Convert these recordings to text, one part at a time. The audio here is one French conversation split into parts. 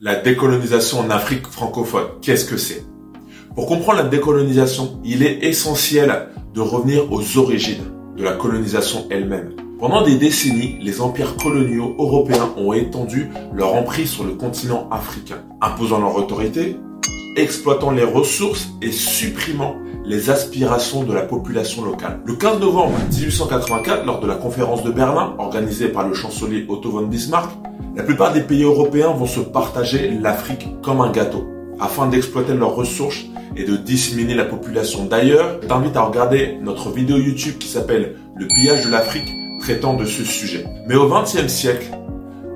La décolonisation en Afrique francophone, qu'est-ce que c'est? Pour comprendre la décolonisation, il est essentiel de revenir aux origines de la colonisation elle-même. Pendant des décennies, les empires coloniaux européens ont étendu leur emprise sur le continent africain, imposant leur autorité, exploitant les ressources et supprimant les aspirations de la population locale. Le 15 novembre 1884, lors de la conférence de Berlin, organisée par le chancelier Otto von Bismarck, la plupart des pays européens vont se partager l'Afrique comme un gâteau, afin d'exploiter leurs ressources et de disséminer la population. D'ailleurs, je t'invite à regarder notre vidéo YouTube qui s'appelle Le pillage de l'Afrique traitant de ce sujet. Mais au XXe siècle,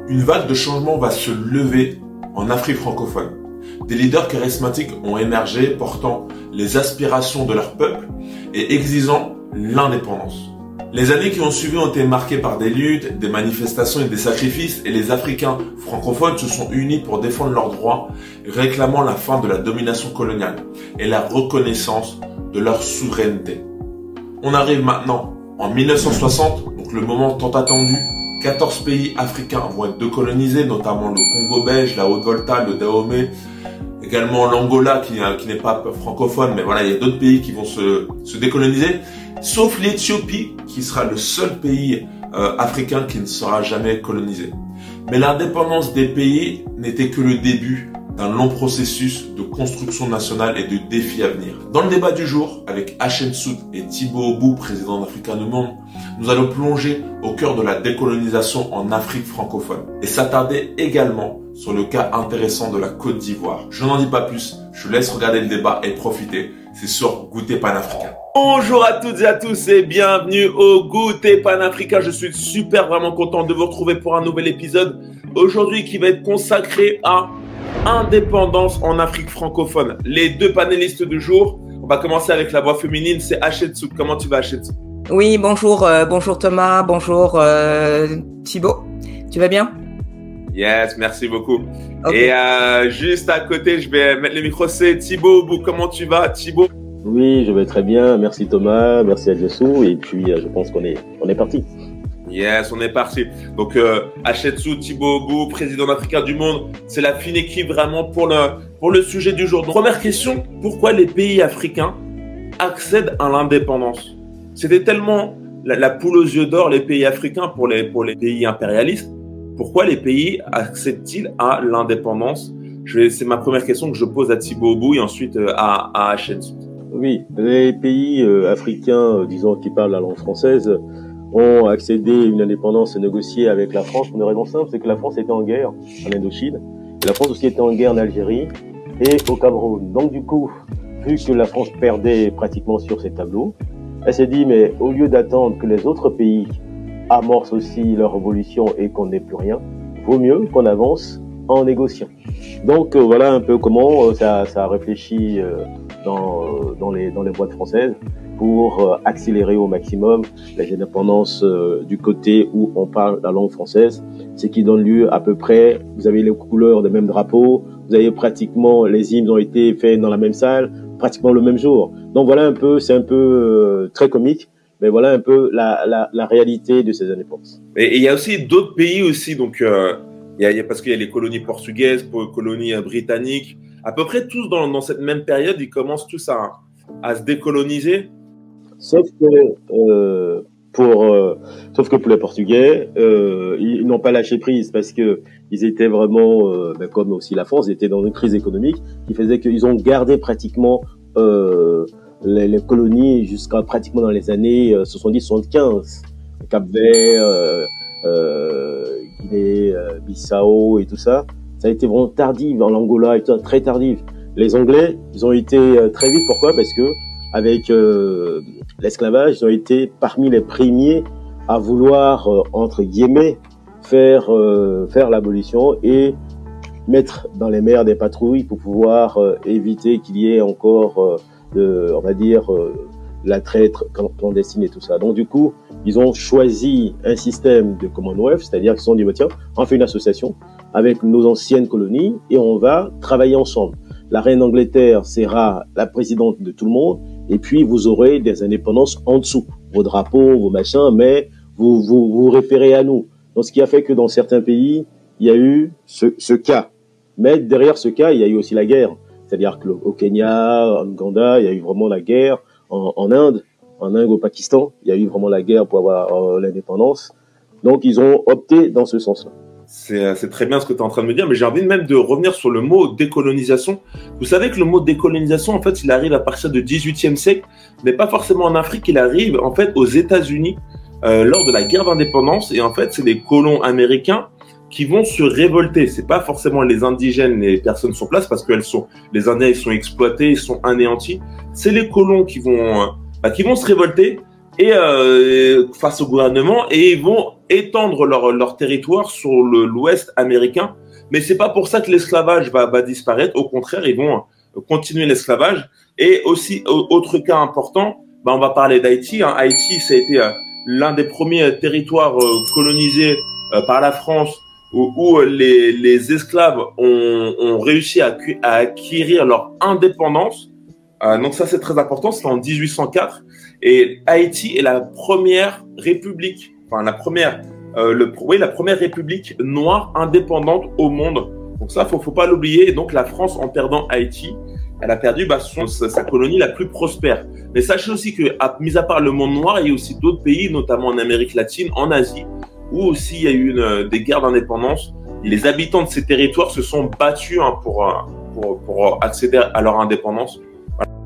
une vague de changement va se lever en Afrique francophone. Des leaders charismatiques ont émergé portant les aspirations de leur peuple et exigeant l'indépendance. Les années qui ont suivi ont été marquées par des luttes, des manifestations et des sacrifices et les Africains francophones se sont unis pour défendre leurs droits, réclamant la fin de la domination coloniale et la reconnaissance de leur souveraineté. On arrive maintenant en 1960, donc le moment tant attendu. 14 pays africains vont être décolonisés, notamment le Congo belge, la Haute-Volta, le Dahomey, également l'Angola qui, qui n'est pas francophone, mais voilà, il y a d'autres pays qui vont se, se décoloniser sauf l'Éthiopie, qui sera le seul pays euh, africain qui ne sera jamais colonisé. Mais l'indépendance des pays n'était que le début d'un long processus de construction nationale et de défis à venir. Dans le débat du jour, avec Hachem Soud et Thibaut Obou, président d'Africa du Monde, nous allons plonger au cœur de la décolonisation en Afrique francophone et s'attarder également sur le cas intéressant de la Côte d'Ivoire. Je n'en dis pas plus, je laisse regarder le débat et profiter. C'est sur Goûter Panafricain. Bonjour à toutes et à tous et bienvenue au Goûter Panafricain. Je suis super vraiment content de vous retrouver pour un nouvel épisode aujourd'hui qui va être consacré à indépendance en Afrique francophone. Les deux panélistes du jour, on va commencer avec la voix féminine, c'est Hachetsu. Comment tu vas Hachetsu Oui, bonjour, euh, bonjour Thomas, bonjour euh, Thibaut. Tu vas bien? Yes, merci beaucoup. Et euh, juste à côté, je vais mettre le micro, c'est Thibaut. Comment tu vas Thibaut? Oui, je vais très bien. Merci Thomas, merci à Jessou. Et puis, euh, je pense qu'on est, on est parti. Yes, on est parti. Donc, euh, Achetsu, Thibaut Obou, président d'Africa du Monde, c'est la fine équipe vraiment pour le, pour le sujet du jour. première question, pourquoi les pays africains accèdent à l'indépendance? C'était tellement la, poule aux yeux d'or, les pays africains, pour les, pour les pays impérialistes. Pourquoi les pays accèdent-ils à l'indépendance? C'est ma première question que je pose à Thibaut Obou et ensuite euh, à, à oui, les pays euh, africains, euh, disons, qui parlent la langue française, ont accédé à une indépendance négociée avec la France. Pour une raison simple, c'est que la France était en guerre en Indochine, la France aussi était en guerre en Algérie et au Cameroun. Donc du coup, vu que la France perdait pratiquement sur ces tableaux, elle s'est dit, mais au lieu d'attendre que les autres pays amorcent aussi leur révolution et qu'on n'ait plus rien, vaut mieux qu'on avance en négociant. Donc euh, voilà un peu comment ça, ça a réfléchi dans, dans, les, dans les boîtes françaises pour euh, accélérer au maximum les indépendances euh, du côté où on parle la langue française, ce qui donne lieu à peu près, vous avez les couleurs des mêmes drapeaux, vous avez pratiquement, les hymnes ont été faits dans la même salle, pratiquement le même jour. Donc voilà un peu, c'est un peu euh, très comique, mais voilà un peu la, la, la réalité de ces indépendances. Et il y a aussi d'autres pays aussi, donc il y a, parce qu'il y a les colonies portugaises, colonies britanniques, à peu près tous dans, dans cette même période, ils commencent tous à, à se décoloniser. Sauf que, euh, pour, euh, sauf que pour les Portugais, euh, ils, n'ont pas lâché prise parce que ils étaient vraiment, euh, ben, comme aussi la France, ils étaient dans une crise économique qui faisait qu'ils ont gardé pratiquement euh, les, les, colonies jusqu'à pratiquement dans les années 70-75. Cap-Vert, Guinée, Bissau et tout ça ça a été vraiment tardif en Angola, et très tardif. Les Anglais, ils ont été euh, très vite. Pourquoi? Parce que avec euh, l'esclavage, ils ont été parmi les premiers à vouloir euh, entre guillemets faire faire l'abolition et mettre dans les mers des patrouilles pour pouvoir éviter qu'il y ait encore de, on va dire la traite clandestine et tout ça. Donc du coup, ils ont choisi un système de Commonwealth, c'est-à-dire qu'ils sont dit, tiens, on fait une association avec nos anciennes colonies et on va travailler ensemble. La reine d'Angleterre sera la présidente de tout le monde et puis vous aurez des indépendances en dessous, vos drapeaux, vos machins, mais vous vous, vous référez à nous. Donc ce qui a fait que dans certains pays, il y a eu ce, ce cas Mais derrière ce cas, il y a eu aussi la guerre. C'est-à-dire qu'au Kenya, en Ouganda, il y a eu vraiment la guerre. En, Inde, en Inde, au Pakistan, il y a eu vraiment la guerre pour avoir euh, l'indépendance. Donc, ils ont opté dans ce sens-là. Euh, c'est très bien ce que tu es en train de me dire, mais j'ai envie même de revenir sur le mot décolonisation. Vous savez que le mot décolonisation, en fait, il arrive à partir du 18e siècle, mais pas forcément en Afrique, il arrive en fait aux États-Unis euh, lors de la guerre d'indépendance. Et en fait, c'est les colons américains qui vont se révolter. C'est pas forcément les indigènes, les personnes sur place, parce que sont, les Indiens, ils sont exploités, ils sont anéantis. C'est les colons qui vont, euh, bah, qui vont se révolter et euh, face au gouvernement et ils vont étendre leur, leur territoire sur l'Ouest américain. Mais c'est pas pour ça que l'esclavage va, va disparaître. Au contraire, ils vont continuer l'esclavage. Et aussi, autre cas important, bah, on va parler d'Haïti. Hein. Haïti, ça a été euh, l'un des premiers territoires euh, colonisés par la France où, les, les, esclaves ont, ont réussi à, à, acquérir leur indépendance. Euh, donc ça, c'est très important. C'était en 1804. Et Haïti est la première république, enfin la première, euh, le, oui, la première république noire indépendante au monde. Donc ça, faut, faut pas l'oublier. Donc la France, en perdant Haïti, elle a perdu bah, son, sa, colonie la plus prospère. Mais sachez aussi que, à, mis à part le monde noir, il y a aussi d'autres pays, notamment en Amérique latine, en Asie, où aussi il y a eu euh, des guerres d'indépendance. Les habitants de ces territoires se sont battus hein, pour, euh, pour, accéder à leur indépendance.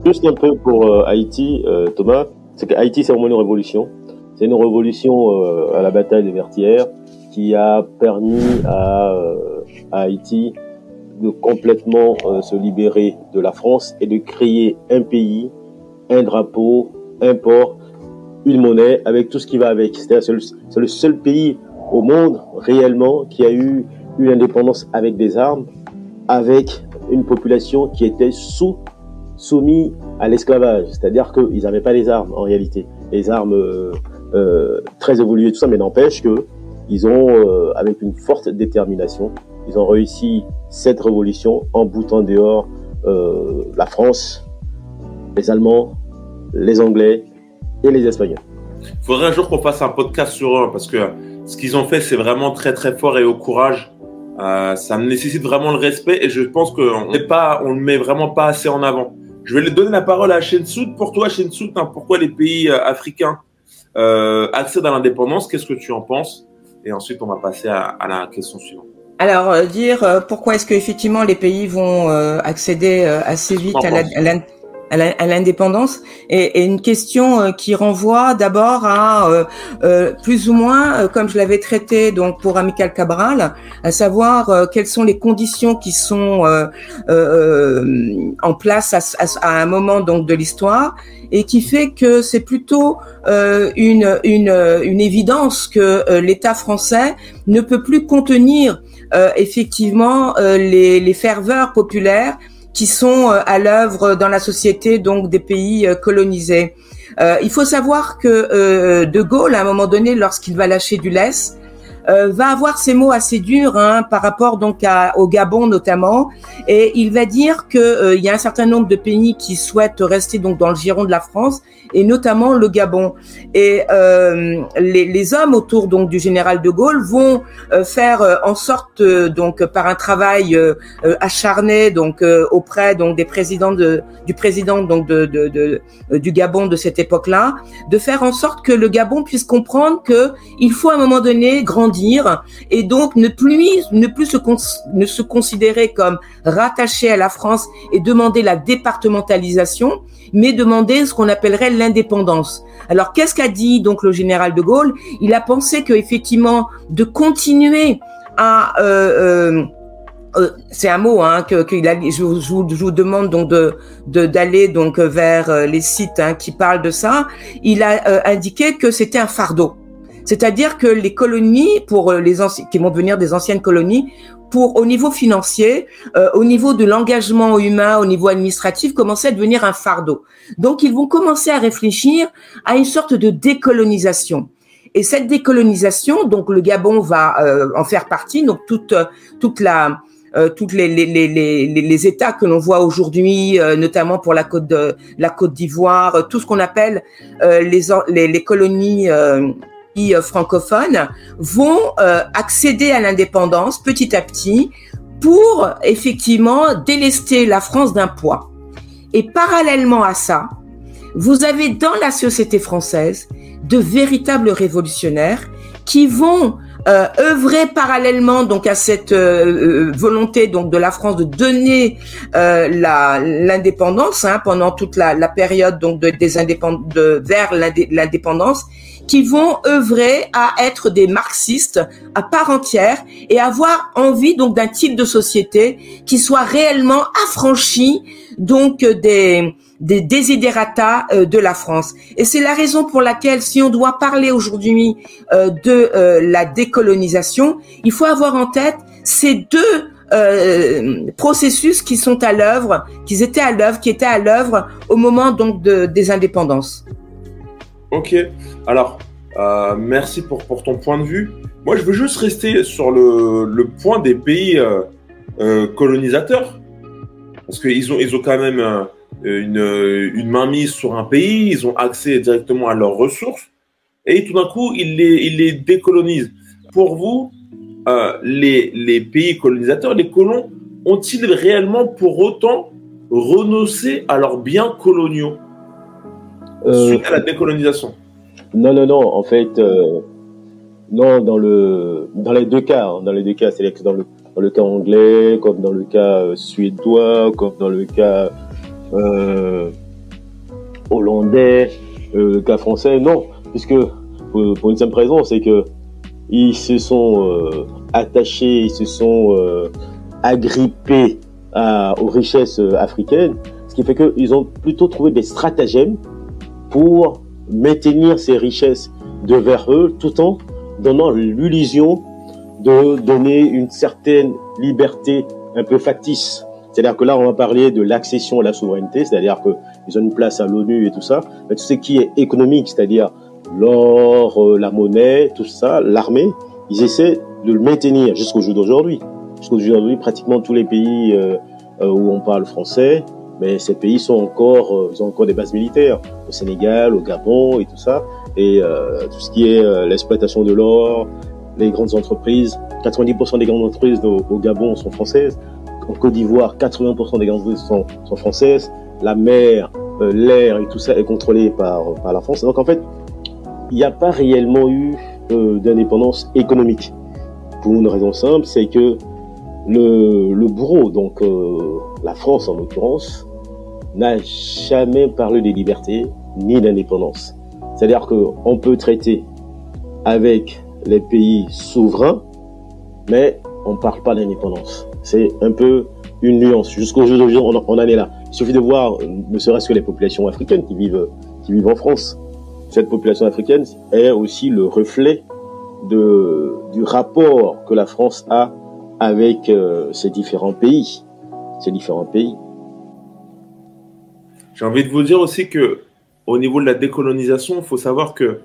Juste un peu pour euh, Haïti, euh, Thomas, c'est qu'Haïti c'est vraiment une révolution. C'est une révolution euh, à la bataille des Vertières qui a permis à Haïti de complètement se libérer de la France et de créer un pays, un drapeau, un port une monnaie avec tout ce qui va avec. C'est le seul pays au monde réellement qui a eu une indépendance avec des armes, avec une population qui était soumise à l'esclavage. C'est-à-dire qu'ils n'avaient pas les armes en réalité, les armes euh, euh, très évoluées, tout ça, mais n'empêche que ils ont, euh, avec une forte détermination, ils ont réussi cette révolution en boutant dehors euh, la France, les Allemands, les Anglais, et les Espagnols. Il faudrait un jour qu'on fasse un podcast sur eux parce que ce qu'ils ont fait, c'est vraiment très très fort et au courage. Euh, ça nécessite vraiment le respect et je pense qu'on n'est pas, on le met vraiment pas assez en avant. Je vais donner la parole à Shensoud. Pour toi, Shensoud, hein, pourquoi les pays euh, africains euh, accèdent à l'indépendance? Qu'est-ce que tu en penses? Et ensuite, on va passer à, à la question suivante. Alors, euh, dire euh, pourquoi est-ce que effectivement les pays vont accéder assez vite à l'indépendance à l'indépendance. Et, et, une question euh, qui renvoie d'abord à euh, euh, plus ou moins comme je l'avais traité donc pour Amical Cabral à savoir quelles sont les conditions qui sont en place à, à, un moment donc de l'histoire et qui fait que c'est plutôt une, une, une évidence que l'État français ne peut plus contenir effectivement les, les ferveurs populaires qui sont euh, à l'œuvre dans la société donc des pays euh, colonisés. Euh, il faut savoir que De Gaulle, à un moment donné, lorsqu'il va lâcher du lest, euh, va avoir ces mots assez durs hein, par rapport donc à, au Gabon notamment, et il va dire que euh, il y a un certain nombre de pays qui souhaitent rester donc dans le giron de la France et notamment le Gabon. Et euh, les, les, hommes autour donc du général de Gaulle vont euh, faire en sorte donc par un travail acharné donc auprès donc des présidents de du président donc de, de, de du Gabon de cette époque-là, de faire en sorte que le Gabon puisse comprendre que il faut à un moment donné grandir et donc ne plus ne plus se, ne se considérer comme rattaché à la France et demander la départementalisation, mais demander ce qu'on appellerait l'indépendance. Alors qu'est-ce qu'a dit donc le général de Gaulle? Il a pensé que effectivement de continuer à euh, euh, euh c'est un mot hein, que, je, vous, demande donc de d'aller donc vers les sites hein, qui parlent de ça. Il a indiqué que c'était un fardeau. C'est-à-dire que les colonies, pour euh, les qui vont devenir des anciennes colonies, pour au niveau financier, euh, au niveau de l'engagement humain, au niveau administratif, commençaient à devenir un fardeau. Donc, ils vont commencer à réfléchir à une sorte de décolonisation. Et cette décolonisation, donc le Gabon va euh, en faire partie. Donc toute toute la euh, toutes les, les, les, les, États que l'on voit aujourd'hui, notamment pour la côte de la Côte d'Ivoire, tout ce qu'on appelle les, les, colonies euh, francophones vont euh, accéder à l'indépendance petit à petit pour effectivement délester la France d'un poids. Et parallèlement à ça, vous avez dans la société française de véritables révolutionnaires qui vont euh, œuvrer parallèlement donc à cette euh, euh, volonté donc de la France de donner euh, la l'indépendance hein, pendant toute la, la, période donc de, des indépend de, vers l'indépendance qui vont œuvrer à être des marxistes à part entière et avoir envie donc d'un type de société qui soit réellement affranchi donc des des desiderata euh, de la France. Et c'est la raison pour laquelle, si on doit parler aujourd'hui euh, de euh, la décolonisation, il faut avoir en tête ces deux processus qui sont à l'œuvre, qui étaient à l'œuvre, qui étaient à l'œuvre au moment donc de, des indépendances. Ok. Alors, merci pour, pour ton point de vue. Moi, je veux juste rester sur le, le point des pays colonisateurs. Parce qu'ils ont, ils ont quand même une, euh, une mainmise sur un pays, ils ont accès directement à leurs ressources, et tout d'un coup, ils les, ils les décolonisent. Pour vous, euh, les, les pays colonisateurs, les colons, ont-ils réellement pour autant renoncé à leurs biens coloniaux euh, suite à la décolonisation? Non, non, non. En fait, euh, non, dans, le, dans les deux cas. Hein, dans les deux cas, c'est-à-dire que dans le, dans le cas anglais, comme dans le cas suédois, comme dans le cas euh, hollandais, euh, cas français, non, puisque pour, une simple raison, c'est que ils se sont euh, attachés, ils se sont euh, agrippés aux richesses africaines, ce qui fait qu'ils ont plutôt trouvé des stratagèmes pour maintenir ces richesses devers eux, tout en donnant l'illusion de donner une certaine liberté un peu factice c'est-à-dire que là, on va parler de l'accession à la souveraineté, c'est-à-dire qu'ils ont une place à l'ONU et tout ça. Mais tout ce qui est économique, c'est-à-dire l'or, euh, la monnaie, tout ça, l'armée, ils essaient de le maintenir jusqu'au jour d'aujourd'hui. Jusqu'au jour d'aujourd'hui, pratiquement tous les pays euh, euh, où on parle français, mais ces pays sont encore, ils ont encore des bases militaires, au Sénégal, au Gabon et tout ça. Et tout ce qui est l'exploitation de l'or, les grandes entreprises, 90% des grandes entreprises au, au Gabon sont françaises. En Côte d'Ivoire, 80% des grandes entreprises sont, sont, françaises. La mer, euh, l'air et tout ça est contrôlé par, par la France. Donc en fait, il n'y a pas réellement eu euh, d'indépendance économique. Pour une raison simple, c'est que le, le bourreau, donc euh, la France en l'occurrence, n'a jamais parlé des libertés ni d'indépendance. C'est-à-dire qu'on peut traiter avec les pays souverains, mais on ne parle pas d'indépendance. C'est un peu une nuance. Jusqu'au jour d'aujourd'hui, on, on en est là. Il suffit de voir, ne serait-ce que les populations africaines qui vivent, qui vivent en France. Cette population africaine est aussi le reflet du rapport que la France a avec euh, ces différents pays. Ces différents pays. J'ai envie de vous dire aussi que, au niveau de la décolonisation, il faut savoir que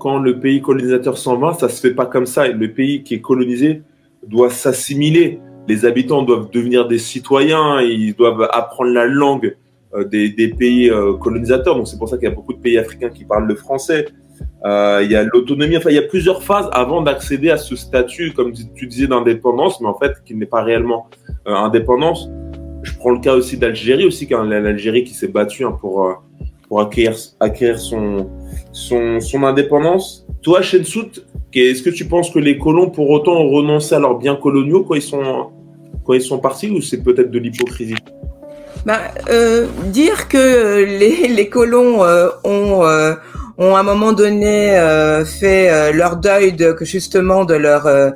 quand le pays colonisateur s'en va, ça se fait pas comme ça. Et le pays qui est colonisé doit s'assimiler les habitants doivent devenir des citoyens, ils doivent apprendre la langue euh, des, pays euh, colonisateurs. Donc c'est pour ça qu'il y a beaucoup de pays africains qui parlent le français. Euh, il y a l'autonomie, enfin il y a plusieurs phases avant d'accéder à ce statut, comme tu disais, d'indépendance, mais en fait qui n'est pas réellement indépendance. Je prends le cas aussi d'Algérie, aussi quand l'Algérie qui s'est battue hein, pour pour acquérir son, son indépendance. Toi, Shensout, est-ce que tu penses que les colons, pour autant, ont renoncé à leurs biens coloniaux quand ils sont, quand ils sont partis ou c'est peut-être de l'hypocrisie? Bah, euh, Dire que les, les colons euh, ont, euh, ont à un moment donné euh, fait euh, leur deuil de, justement de leur euh,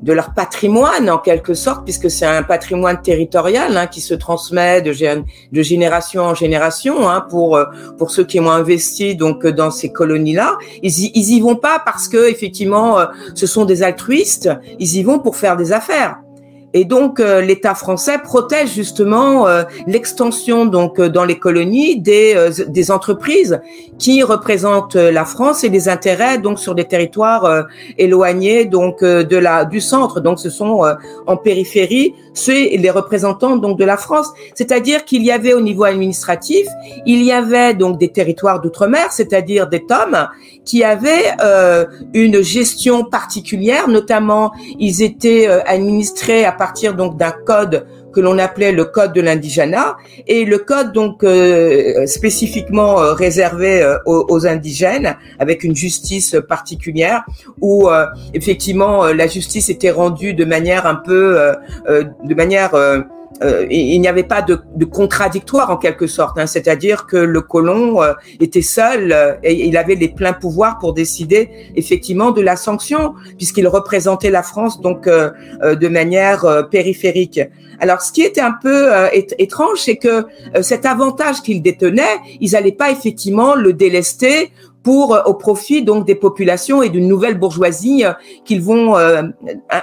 de leur patrimoine en quelque sorte, puisque c'est un patrimoine territorial hein, qui se transmet de, de génération en génération. Hein, pour pour ceux qui ont investi donc dans ces colonies-là, ils, y, ils y vont pas parce que effectivement ce sont des altruistes, ils y vont pour faire des affaires. Et donc euh, l'État français protège justement euh, l'extension donc euh, dans les colonies des, euh, des entreprises qui représentent euh, la France et les intérêts donc sur des territoires euh, éloignés donc de la du centre. Donc ce sont en périphérie ceux les représentants donc de la France. C'est-à-dire qu'il y avait au niveau administratif, il y avait donc des territoires d'outre-mer, c'est-à-dire des tomes qui avaient une gestion particulière, notamment ils étaient administrés à partir donc d'un code que l'on appelait le code de l'indigénat et le code donc euh, spécifiquement euh, réservé euh, aux, indigènes avec une justice particulière où effectivement la justice était rendue de manière un peu de manière euh, il n'y avait pas de, de, contradictoire en quelque sorte, hein, c'est-à-dire que le colon euh, était seul euh, et il avait les pleins pouvoirs pour décider effectivement de la sanction, puisqu'il représentait la France donc de manière périphérique. Alors, ce qui était un peu étrange, c'est que cet avantage qu'il détenait, ils n'allaient pas effectivement le délester pour euh, au profit donc des populations et d'une nouvelle bourgeoisie euh, qu'ils vont euh,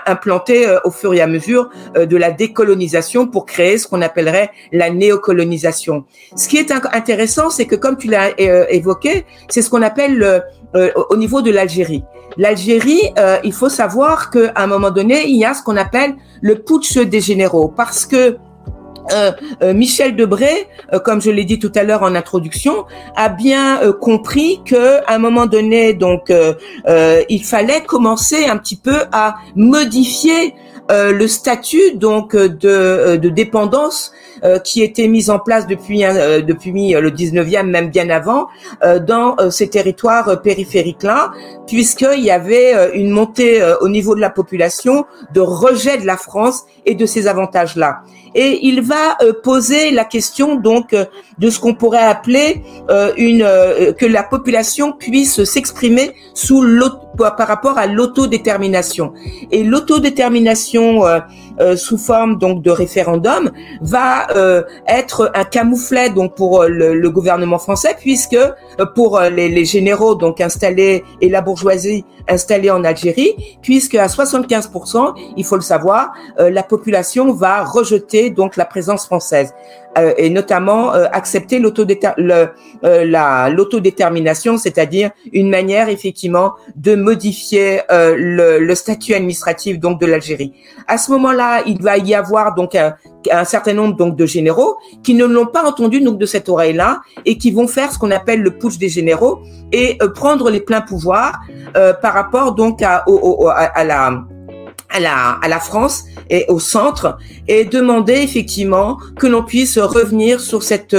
implanter au fur et à mesure de la décolonisation pour créer ce qu'on appellerait la néocolonisation. Ce qui est intéressant, c'est que comme tu l'as évoqué, c'est ce qu'on appelle au niveau de l'Algérie. L'Algérie, il faut savoir qu'à un moment donné, il y a ce qu'on appelle le putsch des généraux, parce que euh, euh, Michel Debré, euh, comme je l'ai dit tout à l'heure en introduction, a bien compris que à un moment donné, donc, il fallait commencer un petit peu à modifier le statut donc de, de dépendance qui était mis en place depuis depuis le 19e même bien avant dans ces territoires périphériques là puisqu'il y avait une montée au niveau de la population de rejet de la France et de ses avantages là et il va euh, poser la question donc euh, de ce qu'on pourrait appeler euh, une que la population puisse s'exprimer sous par rapport à l'autodétermination. Et l'autodétermination sous forme donc de référendum va être un camouflet donc pour le, gouvernement français puisque pour les, les, généraux donc installés et la bourgeoisie installée en Algérie puisque à 75% il faut le savoir la population va rejeter donc la présence française euh, et notamment euh, accepter euh, l'autodétermination, c'est-à-dire une manière effectivement de modifier le, statut administratif donc de l'Algérie. À ce moment-là, il va y avoir donc un, certain nombre donc de généraux qui ne l'ont pas entendu donc de cette oreille-là et qui vont faire ce qu'on appelle le push des généraux et prendre les pleins pouvoirs par rapport donc à, à la à la, à la France et au centre et demander effectivement que l'on puisse revenir sur cette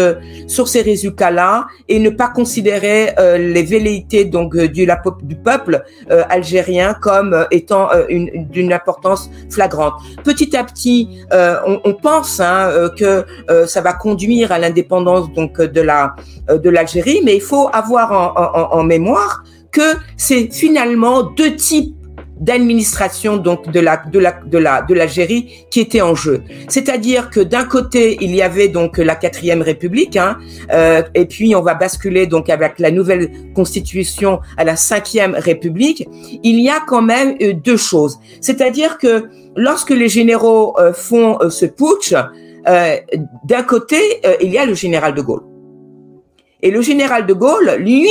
sur ces résultats-là et ne pas considérer euh, les velléités donc euh, du, du peuple euh, algérien comme étant une d'une importance flagrante. Petit à petit, on, on, pense hein, que ça va conduire à l'indépendance donc de la de l'Algérie, mais il faut avoir en, en, en mémoire que c'est finalement deux types d'administration donc de la de la de la de l'Algérie qui était en jeu. C'est-à-dire que d'un côté il y avait donc la quatrième République, hein, euh, et puis on va basculer donc avec la nouvelle constitution à la cinquième République. Il y a quand même euh, deux choses. C'est-à-dire que lorsque les généraux euh, font ce putsch, d'un côté il y a le général de Gaulle. Et le général de Gaulle, lui,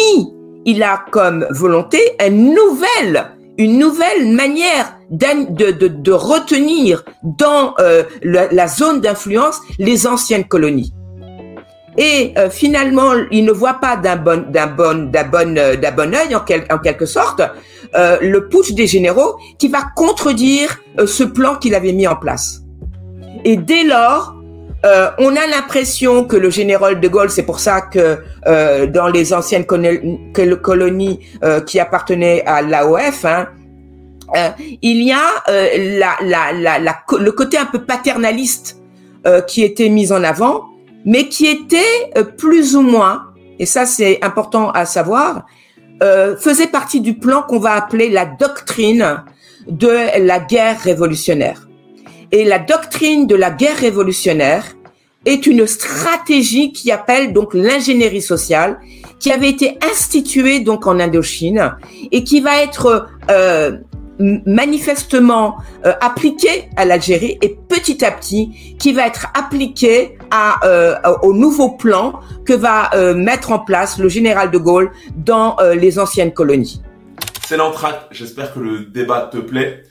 il a comme volonté une nouvelle une nouvelle manière de, de, de, retenir dans euh, la, zone d'influence les anciennes colonies. Et euh, finalement, il ne voit pas d'un bon d'un bon d'un bon euh, d'un bon œil en, en quelque sorte le putsch des généraux qui va contredire ce plan qu'il avait mis en place. Et dès lors, euh, on a l'impression que le général de Gaulle, c'est pour ça que euh, dans les anciennes colonies euh, qui appartenaient à l'AOF, hein, il y a le côté un peu paternaliste qui était mis en avant, mais qui était plus ou moins, et ça c'est important à savoir, faisait partie du plan qu'on va appeler la doctrine de la guerre révolutionnaire. Et la doctrine de la guerre révolutionnaire est une stratégie qui appelle donc l'ingénierie sociale, qui avait été instituée donc en Indochine et qui va être euh, manifestement euh, appliquée à l'Algérie et petit à petit qui va être appliquée à, euh, au nouveau plan que va mettre en place le général de Gaulle dans les anciennes colonies. C'est l'entracte. J'espère que le débat te plaît.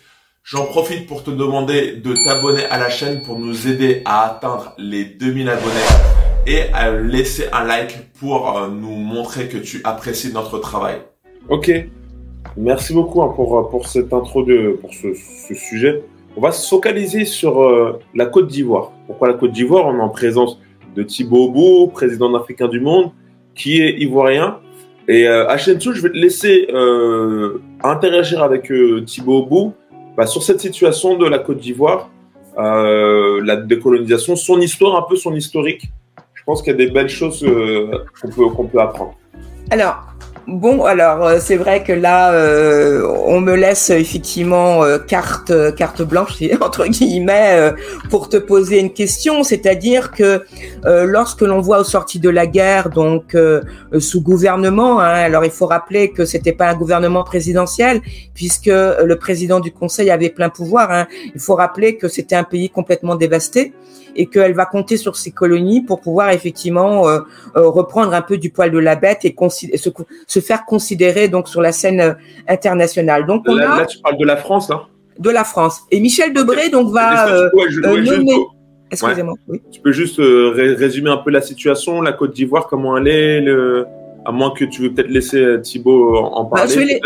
J'en profite pour te demander de t'abonner à la chaîne pour nous aider à atteindre les 2000 abonnés et à laisser un like pour euh, nous montrer que tu apprécies notre travail. Ok. Merci beaucoup hein, pour, euh, pour cette intro de, pour ce, ce sujet. On va se focaliser sur euh, la Côte d'Ivoire. Pourquoi la Côte d'Ivoire? On est en présence de Thibaut Bou, président africain du monde, qui est ivoirien. Et euh, Hachem je vais te laisser euh, interagir avec Thibaut Bou bah, sur cette situation de la Côte d'Ivoire, euh, la décolonisation, son histoire, un peu son historique. Je pense qu'il y a des belles choses qu'on peut, qu'on peut apprendre. Alors, Bon, alors euh, c'est vrai que là, euh, on me laisse effectivement euh, carte carte blanche entre guillemets pour te poser une question, c'est-à-dire que lorsque l'on voit aux sorties de la guerre, donc sous gouvernement, hein, alors il faut rappeler que c'était pas un gouvernement présidentiel puisque le président du Conseil avait plein pouvoir. Hein, il faut rappeler que c'était un pays complètement dévasté et qu'elle va compter sur ses colonies pour pouvoir effectivement euh, euh, reprendre un peu du poil de la bête et se, se, faire considérer donc sur la scène euh, internationale. Donc on là, a, là, tu parles de la France, là? De la France. Et Michel Debré donc va euh, nommer. Excusez-moi. Oui. Tu peux juste résumer un peu la situation, la Côte d'Ivoire, comment elle est, le... à moins que tu veux peut-être laisser Thibault en bah, parler.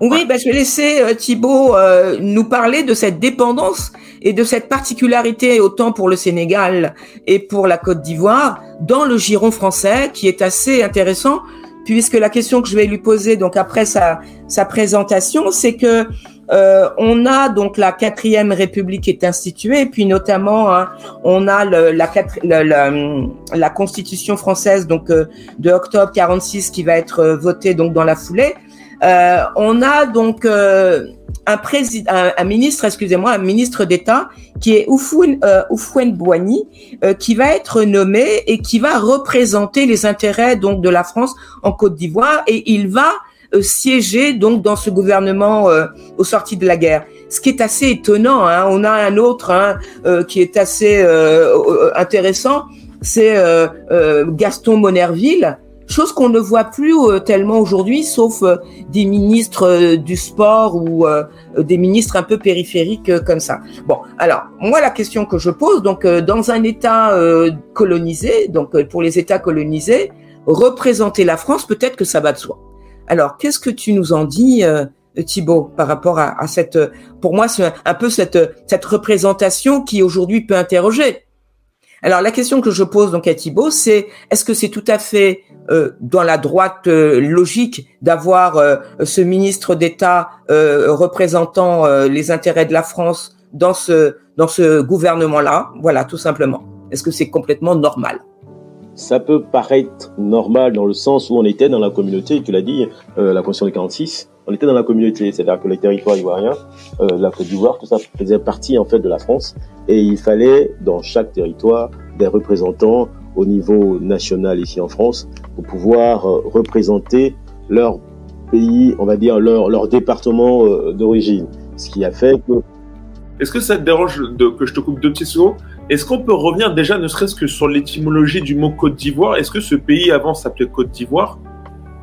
Oui, ben, je vais laisser euh, Thibault euh, nous parler de cette dépendance et de cette particularité autant pour le Sénégal et pour la Côte d'Ivoire dans le giron français qui est assez intéressant puisque la question que je vais lui poser donc après sa, sa présentation, c'est que euh, on a donc la quatrième République est instituée, puis notamment hein, on a le, la, la, la, Constitution française donc de octobre 46 qui va être votée donc dans la foulée. Euh, on a donc euh, un, président, un, ministre, excusez-moi, un ministre d'État qui est Oufouine euh, Boigny, euh, qui va être nommé et qui va représenter les intérêts donc de la France en Côte d'Ivoire et il va siéger donc dans ce gouvernement au sorti de la guerre. Ce qui est assez étonnant, hein. on a un autre hein, qui est assez intéressant, c'est Gaston Monerville, chose qu'on ne voit plus euh, tellement aujourd'hui, sauf euh, des ministres euh, du sport ou des ministres un peu périphériques comme ça. Bon, alors moi la question que je pose, donc dans un État colonisé, donc pour les États colonisés, représenter la France, peut-être que ça va de soi. Alors qu'est-ce que tu nous en dis Thibault, par rapport à, cette, pour moi, c'est un peu cette, cette représentation qui aujourd'hui peut interroger. Alors la question que je pose donc à Thibault, c'est est-ce que c'est tout à fait euh, dans la droite euh, logique d'avoir euh, ce ministre d'État représentant les intérêts de la France dans ce gouvernement-là? Voilà, tout simplement. Est-ce que c'est complètement normal? Ça peut paraître normal dans le sens où on était dans la communauté. Tu l'as dit, la Constitution de 46. On était dans la communauté, c'est-à-dire que les territoires ivoiriens, la Côte d'Ivoire, tout ça faisait partie en fait de la France, et il fallait dans chaque territoire des représentants au niveau national ici en France pour pouvoir euh, représenter leur pays, on va dire leur, leur département euh, d'origine. Ce qui a fait que... Est-ce que ça te dérange de, que je te coupe deux petits secondes? Est-ce qu'on peut revenir déjà ne serait-ce que sur l'étymologie du mot Côte d'Ivoire? Est-ce que ce pays avant s'appelait Côte d'Ivoire?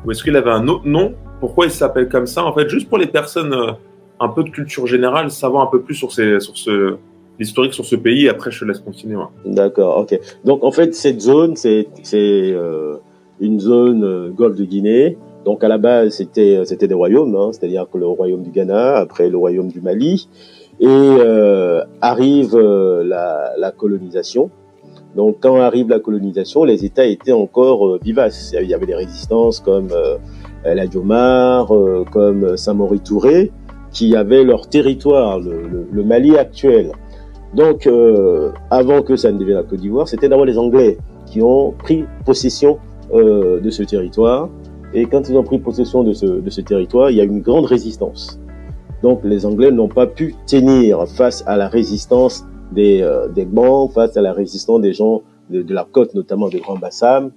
Ou est-ce qu'il avait un autre nom Pourquoi il s'appelle comme ça En fait, juste pour les personnes euh, un peu de culture générale, savoir un peu plus sur, ces, sur ce, l'historique sur ce pays. Après, je te laisse continuer. D'accord, ok. Donc, en fait, cette zone, c'est euh, une zone euh, golfe de Guinée. Donc, à la base, c'était c'était des royaumes, hein, c'est-à-dire que le royaume du Ghana, après le royaume du Mali, et euh, arrive euh, la, colonisation. Donc, quand arrive la colonisation, les États étaient encore euh, vivaces. Il y avait des résistances comme la Diomar, comme Samori Touré, qui avaient leur territoire, le, le, le Mali actuel. Donc, euh, avant que ça ne devienne la Côte d'Ivoire, c'était d'abord les Anglais qui ont pris possession euh, de ce territoire. Et quand ils ont pris possession de ce, de ce territoire, il y a une grande résistance. Donc, les Anglais n'ont pas pu tenir face à la résistance des, euh, des Blancs, face à la résistance des gens de, de la côte, notamment de Grand Bassam.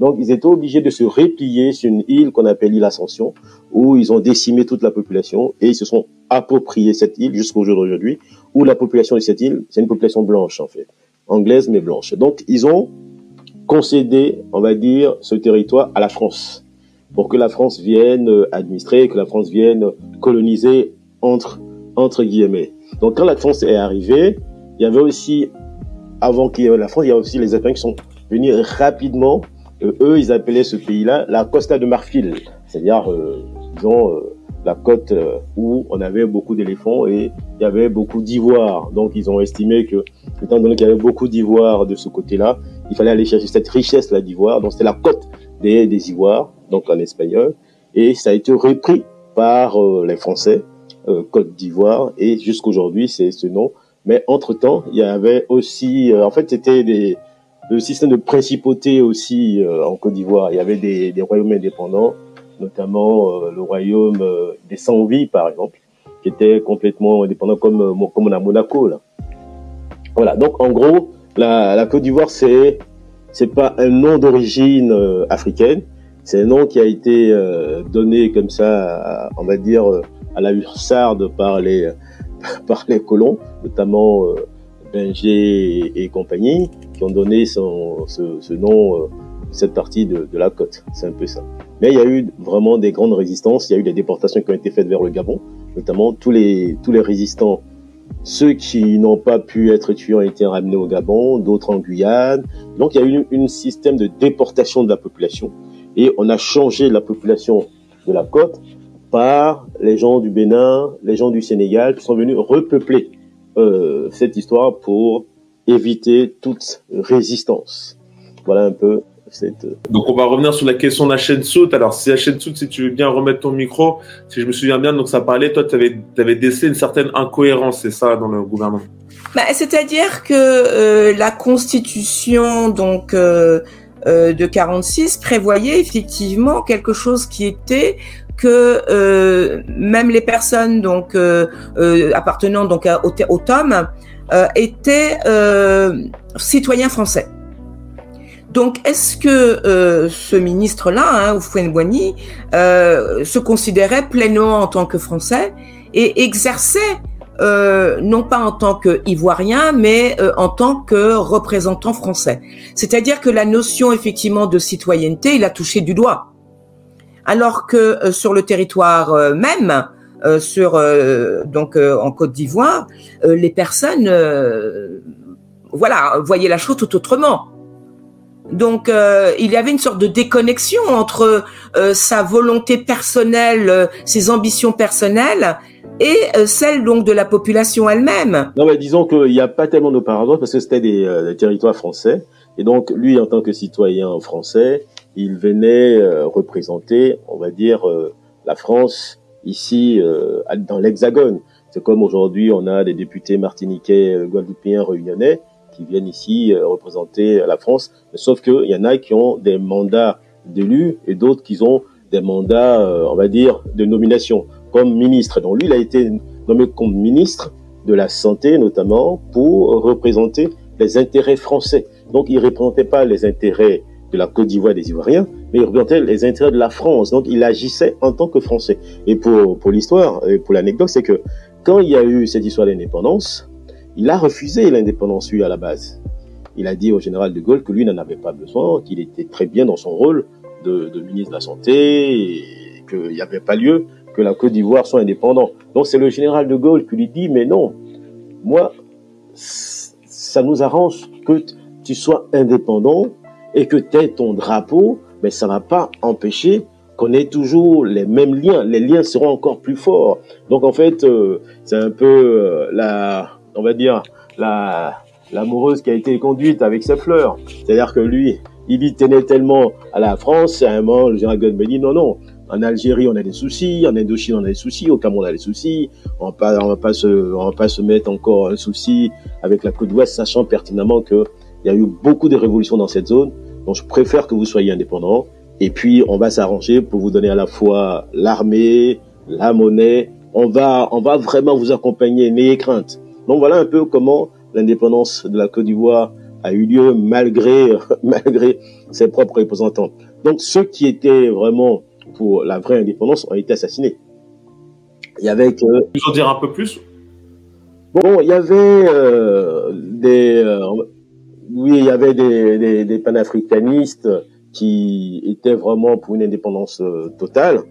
Donc, ils étaient obligés de se replier sur une île qu'on appelle l'île Ascension, où ils ont décimé toute la population et ils se sont appropriés cette île jusqu'au jour d'aujourd'hui où la population de cette île, c'est une population blanche en fait, anglaise mais blanche. Donc ils ont concédé, on va dire, ce territoire à la France pour que la France vienne euh, administrer, que la France vienne coloniser entre entre guillemets. Donc quand la France est arrivée, il y avait aussi avant qu'il y ait la France, il y a aussi les Espagnols qui sont venus rapidement. Euh, eux, ils appelaient ce pays-là la Costa de Marfil, c'est-à-dire, euh, disons, la côte euh, où on avait beaucoup d'éléphants et il y avait beaucoup d'ivoire. Donc ils ont estimé que, étant donné qu'il y avait beaucoup d'ivoire de ce côté-là, il fallait aller chercher cette richesse-là d'ivoire. Donc c'était la côte des, des ivoires, donc en espagnol. Et ça a été repris par euh, les Français, euh, Côte d'Ivoire, et jusqu'aujourd'hui c'est ce nom. Mais entre-temps, il y avait aussi, en fait c'était des, le système de principauté aussi en Côte d'Ivoire. Il y avait des, des royaumes indépendants notamment euh, le royaume euh, des Sans-Vies, par exemple, qui était complètement indépendant comme, euh, comme on a Monaco. Là. Voilà, donc en gros, la, la Côte d'Ivoire, c'est c'est pas un nom d'origine africaine, c'est un nom qui a été donné comme ça, on va dire, à la hussarde par les par les colons, notamment euh, Binger et, compagnie, qui ont donné son, ce, ce nom cette partie de, de la côte. C'est un peu ça. Mais il y a eu vraiment des grandes résistances. Il y a eu des déportations qui ont été faites vers le Gabon, notamment tous les tous les résistants. Ceux qui n'ont pas pu être tués ont été ramenés au Gabon, d'autres en Guyane. Donc il y a eu un système de déportation de la population et on a changé la population de la côte par les gens du Bénin, les gens du Sénégal qui sont venus repeupler euh, cette histoire pour éviter toute résistance. Voilà un peu euh, donc on va revenir sur la question de la chaîne soute. Alors si la chaîne soute, si tu veux bien remettre ton micro, si je me souviens bien, donc ça parlait, toi tu avais, avais décelé une certaine incohérence, c'est ça, dans le gouvernement? Bah, C'est-à-dire que euh, la constitution donc euh, euh, de 46 prévoyait effectivement quelque chose qui était que euh, même les personnes donc euh, appartenant donc au, au TOM étaient citoyens français. Donc, est-ce que euh, ce ministre-là, hein, Oufouene euh, se considérait pleinement en tant que Français et exerçait euh, non pas en tant qu'Ivoirien, mais euh, en tant que représentant français? C'est-à-dire que la notion effectivement de citoyenneté, il a touché du doigt. Alors que euh, sur le territoire même, sur donc en Côte d'Ivoire, les personnes, voilà, voyaient la chose tout autrement. Donc euh, il y avait une sorte de déconnexion entre euh, sa volonté personnelle, euh, ses ambitions personnelles et celle donc de la population elle-même. Non mais disons qu'il n'y a pas tellement de paradoxe parce que c'était des, des, territoires français et donc lui en tant que citoyen français, il venait représenter, on va dire, la France ici dans l'Hexagone. C'est comme aujourd'hui on a des députés martiniquais, guadeloupéens, réunionnais qui viennent ici euh, représenter la France. Sauf qu'il y en a qui ont des mandats d'élus et d'autres qui ont des mandats, euh, on va dire, de nomination, comme ministre. Donc lui, il a été nommé comme ministre de la Santé, notamment, pour représenter les intérêts français. Donc il ne représentait pas les intérêts de la Côte d'Ivoire des Ivoiriens, mais il représentait les intérêts de la France. Donc il agissait en tant que Français. Et pour, pour l'histoire, et pour l'anecdote, c'est que quand il y a eu cette histoire d'indépendance, il a refusé l'indépendance, lui, à la base. Il a dit au général de Gaulle que lui n'en avait pas besoin, qu'il était très bien dans son rôle de, ministre de la Santé, et qu'il n'y avait pas lieu que la Côte d'Ivoire soit indépendante. Donc c'est le général de Gaulle qui lui dit, mais non, moi, ça nous arrange que tu sois indépendant et que tu ton drapeau, mais ça n'a pas empêché qu'on ait toujours les mêmes liens. Les liens seront encore plus forts. Donc en fait, euh, c'est un peu euh, la on va dire, la, l'amoureuse qui a été conduite avec ses fleurs. C'est-à-dire que lui, il y tenait tellement à la France, à un moment, le général me dit non, non, en Algérie, on a des soucis, en Indochine, on a des soucis, au Cameroun, on a des soucis, on va on va pas se, on va pas se mettre encore un souci avec la côte d'Ouest, sachant pertinemment que il y a eu beaucoup de révolutions dans cette zone. Donc, je préfère que vous soyez indépendants. Et puis, on va s'arranger pour vous donner à la fois l'armée, la monnaie. On va, on va vraiment vous accompagner, n'ayez crainte. Donc voilà un peu comment l'indépendance de la Côte d'Ivoire a eu lieu malgré, malgré ses propres représentants. Donc ceux qui étaient vraiment pour la vraie indépendance ont été assassinés. Il y avait que... En dire un peu plus? Bon, il y avait euh, des... Euh, oui, il y avait des, des, des, panafricanistes qui étaient vraiment pour une indépendance euh, totale.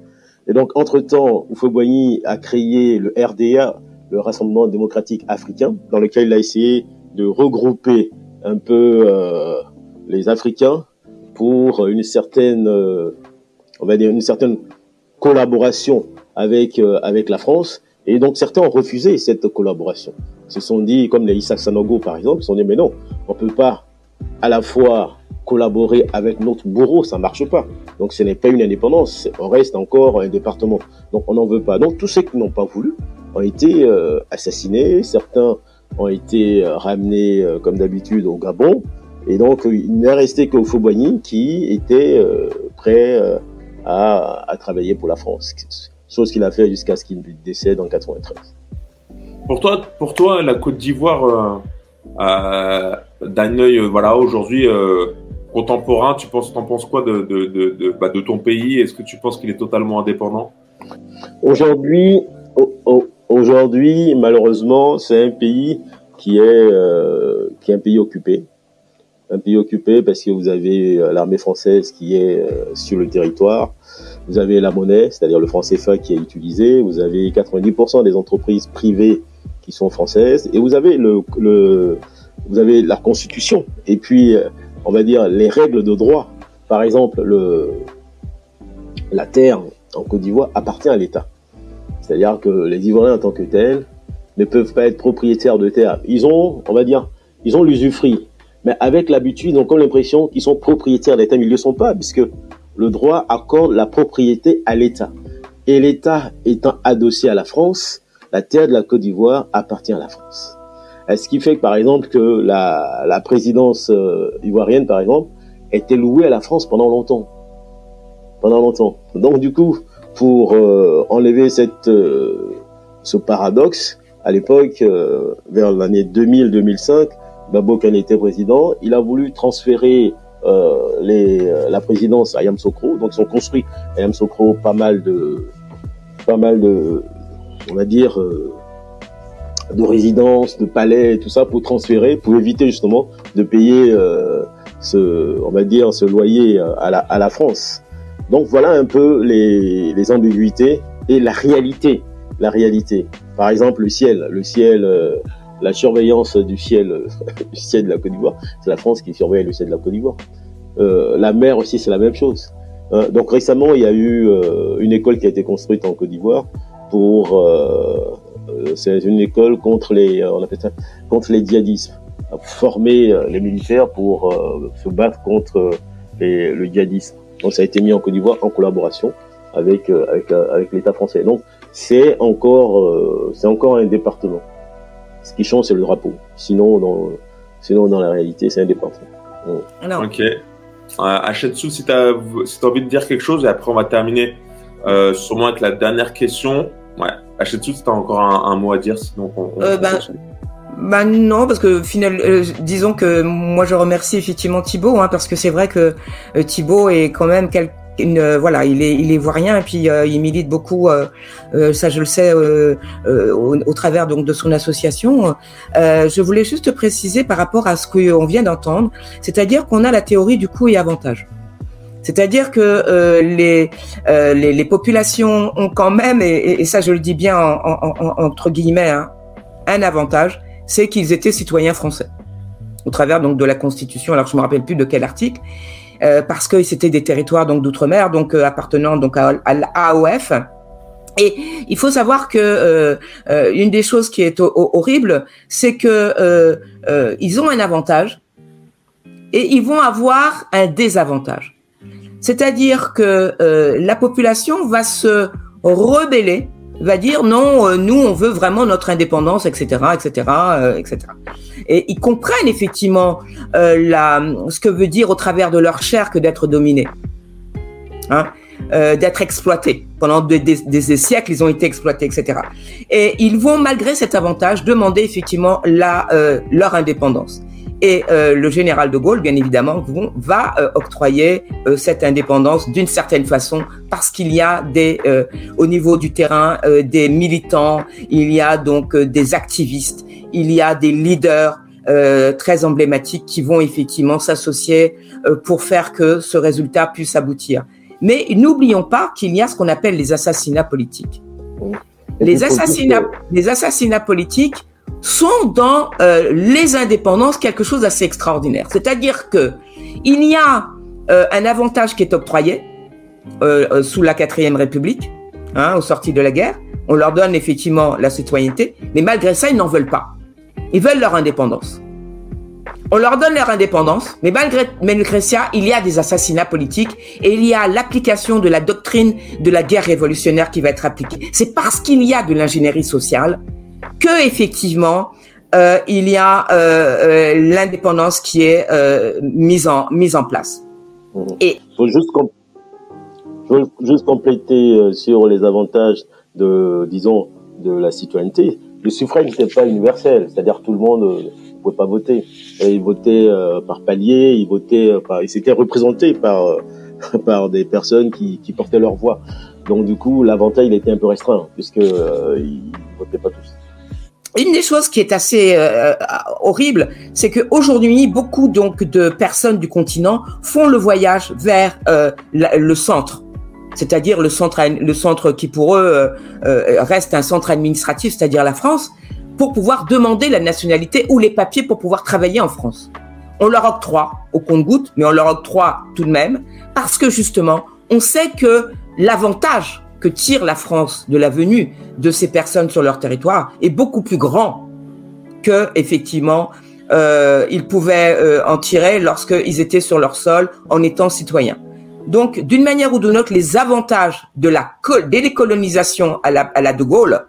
Et donc, entre-temps, Oufo-Boigny a créé le RDA, le Rassemblement démocratique africain, dans lequel il a essayé de regrouper un peu euh, les Africains pour une certaine, euh, on va dire une certaine collaboration avec avec la France. Et donc certains ont refusé cette collaboration. Ils se sont dit, comme les Isaac Sanogo par exemple, ils se sont dit mais non, on peut pas à la fois collaborer avec notre bourreau, ça marche pas. Donc ce n'est pas une indépendance, on reste encore un département. Donc on n'en veut pas. Donc tous ceux qui n'ont pas voulu ont été euh, assassinés, certains ont été euh, ramenés euh, comme d'habitude au Gabon. Et donc il n'est resté qu'au Fauboigny qui était prêt à, à, travailler pour la France. Chose qu'il a fait jusqu'à ce qu'il décède en 93. Pour toi, pour toi la Côte d'Ivoire euh, d'un œil, voilà, aujourd'hui contemporain, tu penses, t'en penses quoi de, de, de, bah, de ton pays? Est-ce que tu penses qu'il est totalement indépendant? Aujourd'hui, aujourd'hui, malheureusement, c'est un pays qui est, euh, qui est un pays occupé. Un pays occupé parce que vous avez euh, l'armée française qui est euh, sur le territoire. Vous avez la monnaie, c'est-à-dire le franc CFA qui est utilisé. Vous avez 90% des entreprises privées qui sont françaises. Et vous avez le, vous avez la constitution. Et puis, on va dire, les règles de droit. Par exemple, le, la terre en Côte d'Ivoire appartient à l'État. C'est-à-dire que les Ivoiriens en tant que tels ne peuvent pas être propriétaires de terre. Ils ont, on va dire, ils ont l'usufruit. Mais avec l'habitude, ont comme l'impression qu'ils sont propriétaires d'État, mais ils ne le sont pas, puisque le droit accorde la propriété à l'État. Et l'État étant adossé à la France, la terre de la Côte d'Ivoire appartient à la France. Ce qui fait que, par exemple, que la, présidence euh, ivoirienne, par exemple, était louée à la France pendant longtemps. Pendant longtemps. Donc, du coup, pour euh, enlever euh, ce paradoxe, à l'époque, vers l'année 2000-2005, Babo Kane était président, il a voulu transférer les, la présidence à Yamsokro. Donc, ils ont construit à Yamsokro pas mal de, pas mal de, on va dire, de résidence, de palais, tout ça pour transférer, pour éviter justement de payer euh, ce, on va dire, ce loyer euh, à la, à la France. Donc voilà un peu les, les ambiguïtés et la réalité, la réalité. Par exemple, le ciel, le ciel, euh, la surveillance du ciel, du ciel de la Côte d'Ivoire, c'est la France qui surveille le ciel de la Côte d'Ivoire. Euh, la mer aussi, c'est la même chose. Hein, donc récemment, il y a eu une école qui a été construite en Côte d'Ivoire pour euh, c'est une école contre les, euh, on appelle ça, contre les djihadismes, former euh, les militaires pour se battre contre le djihadisme. Donc ça a été mis en Côte d'Ivoire en collaboration avec avec, avec l'État français. Donc c'est encore c'est encore un département. Ce qui change c'est le drapeau. Sinon dans sinon dans la réalité c'est un département. Alors. Ok. Euh, si tu as, si as envie de dire quelque chose, et après on va terminer euh, sûrement avec la dernière question. Ouais. Achetsu, tu as encore un, mot à dire sinon on, euh, ben, ben, non, parce que final, euh, disons que moi je remercie effectivement Thibaut, hein, parce que c'est vrai que euh, Thibaut est quand même quelqu'un une, voilà, il est, il est voirien et puis il milite beaucoup. ça, je le sais au, travers donc de son association. je voulais juste préciser par rapport à ce qu'on vient d'entendre, c'est-à-dire qu'on a la théorie du coût et avantage. C'est-à-dire que euh, les, euh, les, les populations ont quand même, et, ça je le dis bien en, en, entre guillemets, hein, un avantage, c'est qu'ils étaient citoyens français au travers donc de la Constitution. Alors je me rappelle plus de quel article, euh, parce que c'était des territoires donc d'outre-mer, donc euh, appartenant donc à, à l'AOF. Et il faut savoir que euh, euh, une des choses qui est horrible, c'est que ils ont un avantage et ils vont avoir un désavantage. C'est-à-dire que euh, la population va se rebeller, va dire non, euh, nous on veut vraiment notre indépendance, etc., etc., euh, etc. Et ils comprennent effectivement la, ce que veut dire au travers de leur chair que d'être dominé, hein, d'être exploité. Pendant des, des, des, siècles, ils ont été exploités, etc. Et ils vont malgré cet avantage demander effectivement la, leur indépendance. Et euh, le général de Gaulle, bien évidemment, va euh, octroyer euh, cette indépendance d'une certaine façon parce qu'il y a des, au niveau du terrain, des militants, il y a donc des activistes, il y a des leaders très emblématiques qui vont effectivement s'associer pour faire que ce résultat puisse aboutir. Mais n'oublions pas qu'il y a ce qu'on appelle les assassinats politiques. Les assassinats, les assassinats politiques sont dans euh, les indépendances quelque chose d'assez extraordinaire. C'est-à-dire que il y a euh, un avantage qui est octroyé euh, sous la quatrième République, hein, aux sorties de la guerre. On leur donne effectivement la citoyenneté, mais malgré ça, ils n'en veulent pas. Ils veulent leur indépendance. On leur donne leur indépendance, mais malgré, malgré ça, il y a des assassinats politiques et il y a l'application de la doctrine de la guerre révolutionnaire qui va être appliquée. C'est parce qu'il y a de l'ingénierie sociale que effectivement euh, il y a euh, euh, l'indépendance qui est euh, mise en mise en place. Mmh. Et faut juste, com faut juste compléter euh, sur les avantages de disons de la citoyenneté. Le suffrage n'était pas universel, c'est-à-dire tout le monde ne pouvait pas voter. Et il votait euh, par palier, il votait euh, par, il s'était représenté par par des personnes qui, qui portaient leur voix. Donc du coup, l'avantage il était un peu restreint puisque euh, ils votaient pas tous. Une des choses qui est assez euh, horrible, c'est que aujourd'hui, beaucoup donc de personnes du continent font le voyage vers euh, le centre, c'est-à-dire le centre, le centre qui pour eux euh, reste un centre administratif, c'est-à-dire la France, pour pouvoir demander la nationalité ou les papiers pour pouvoir travailler en France. On leur octroie au compte-goutte, mais on leur octroie tout de même parce que justement, on sait que l'avantage que tire la France de la venue de ces personnes sur leur territoire est beaucoup plus grand que effectivement euh, ils pouvaient euh, en tirer lorsqu'ils étaient sur leur sol en étant citoyens. Donc, d'une manière ou d'une autre, les avantages de la décolonisation à la, à la De Gaulle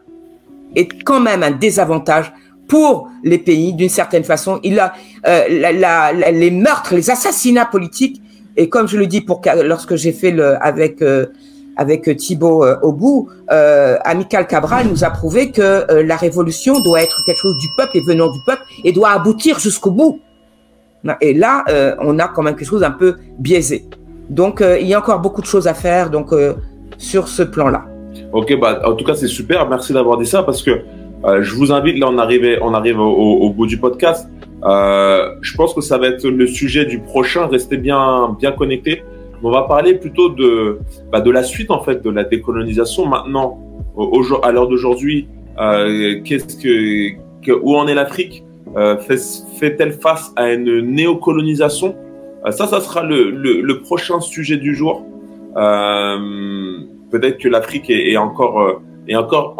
est quand même un désavantage pour les pays d'une certaine façon. Il a euh, la, la, les meurtres, les assassinats politiques et comme je le dis pour lorsque j'ai fait le avec euh, avec euh, au bout, euh, Amical Cabral nous a prouvé que euh, la révolution doit être quelque chose du peuple et venant du peuple et doit aboutir jusqu'au bout. Et là, euh, on a quand même quelque chose un peu biaisé. Donc, euh, il y a encore beaucoup de choses à faire donc sur ce plan-là. Ok, bah en tout cas c'est super. Merci d'avoir dit ça parce que je vous invite là, on arrive, on arrive au, au bout du podcast. je pense que ça va être le sujet du prochain. Restez bien, bien connectés on va parler plutôt de, bah, de la suite en fait de la décolonisation. Maintenant, au, à l'heure d'aujourd'hui, euh, qu'est-ce que, que, où en est l'Afrique euh, Fait-elle face à une néocolonisation? Euh, Ça, ça sera le, le, le, prochain sujet du jour. Euh, peut-être que l'Afrique est, encore euh, est encore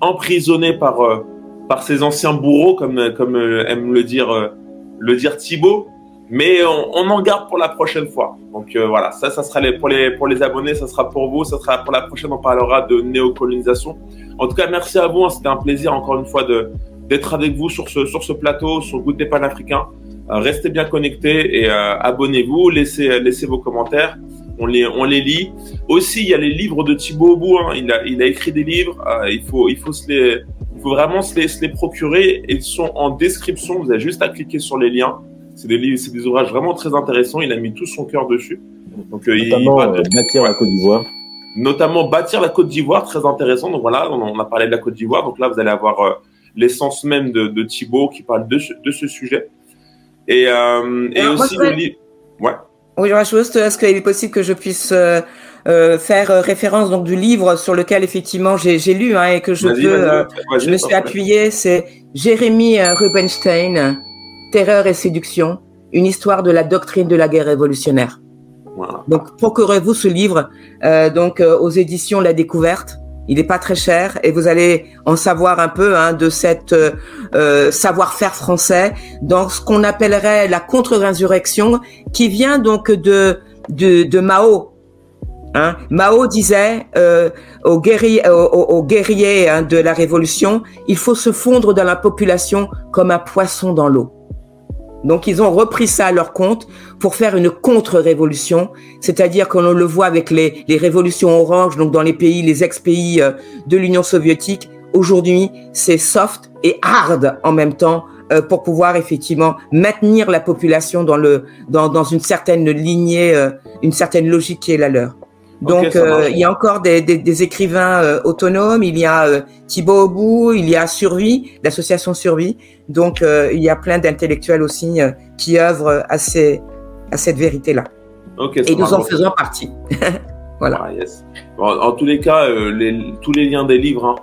emprisonnée par euh, par ses anciens bourreaux, comme comme aime le dire le dire Thibaut mais on, on, en garde pour la prochaine fois. Donc euh, voilà, ça, ça sera les, pour les pour les abonnés, ça sera pour vous, ça sera pour la prochaine. On parlera de néocolonisation. En tout cas, merci à vous. Hein, C'était un plaisir encore une fois de d'être avec vous sur ce sur ce plateau, sur Goûter panafricain. Euh, restez bien connectés et euh, abonnez-vous, laissez laissez vos commentaires. On les on les lit. Aussi, il y a les livres de Thibaut Aubou. Hein, il a il a écrit des livres. Euh, il faut il faut se les il faut vraiment se les se les procurer. Ils sont en description. Vous avez juste à cliquer sur les liens. C'est des livres, c'est des ouvrages vraiment très intéressants. Il a mis tout son cœur dessus. Donc, euh, notamment il, euh, bâtir la Côte d'Ivoire. Notamment bâtir la Côte d'Ivoire, très intéressant. Donc voilà, on, on, a parlé de la Côte d'Ivoire. Donc là, vous allez avoir euh, l'essence même de, de, Thibaut qui parle de ce, de ce sujet. Et, euh, et Alors, aussi le livre. Ouais. Oui, juste, est-ce qu'il est possible que je puisse euh, euh, faire référence donc du livre sur lequel effectivement j'ai lu hein, et que je peux, je me suis appuyé, c'est Jérémy Rubenstein, Terreur et séduction, une histoire de la doctrine de la guerre révolutionnaire. Voilà. Donc, procurez-vous ce livre euh, donc euh, aux éditions La Découverte. Il n'est pas très cher et vous allez en savoir un peu hein, de cette euh, savoir-faire français dans ce qu'on appellerait la contre-insurrection, qui vient donc de de, de Mao. Hein. Mao disait euh, aux guerriers, aux, aux guerriers hein, de la révolution, il faut se fondre dans la population comme un poisson dans l'eau. Donc ils ont repris ça à leur compte pour faire une contre-révolution, c'est-à-dire qu'on le voit avec les, les révolutions oranges, donc dans les pays, les ex-pays euh, de l'Union soviétique. Aujourd'hui, c'est soft et hard en même temps euh, pour pouvoir effectivement maintenir la population dans le dans, dans une certaine lignée, euh, une certaine logique qui est la leur. Donc okay, euh, il y a encore des, des, des écrivains euh, autonomes, il y a euh, Thibaut Aubou, il y a Survie, l'association Survie. Donc il y a plein d'intellectuels aussi qui œuvrent à, ces, à cette vérité-là. Okay, Et nous en faisons partie. voilà. Ah, yes. bon, en tous les cas, les, tous les liens des livres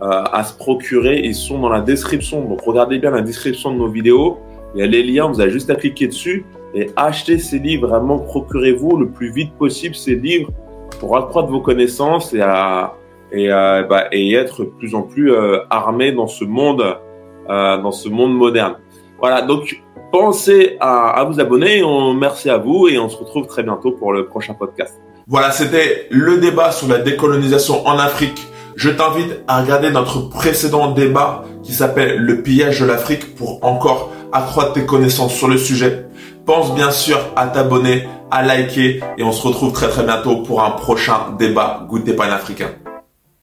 hein, à se procurer, ils sont dans la description. Donc regardez bien la description de nos vidéos. Il y a les liens, vous avez juste à cliquer dessus et acheter ces livres. Vraiment, procurez-vous le plus vite possible ces livres pour accroître vos connaissances et à, et, bah, être plus en plus armé dans ce monde, dans ce monde moderne. Voilà, donc pensez à, vous abonner. On, merci à vous et on se retrouve très bientôt pour le prochain podcast. Voilà, c'était le débat sur la décolonisation en Afrique. Je t'invite à regarder notre précédent débat qui s'appelle Le pillage de l'Afrique pour encore accroître tes connaissances sur le sujet. Pense bien sûr à t'abonner, à liker et on se retrouve très très bientôt pour un prochain débat Goût des panafricains.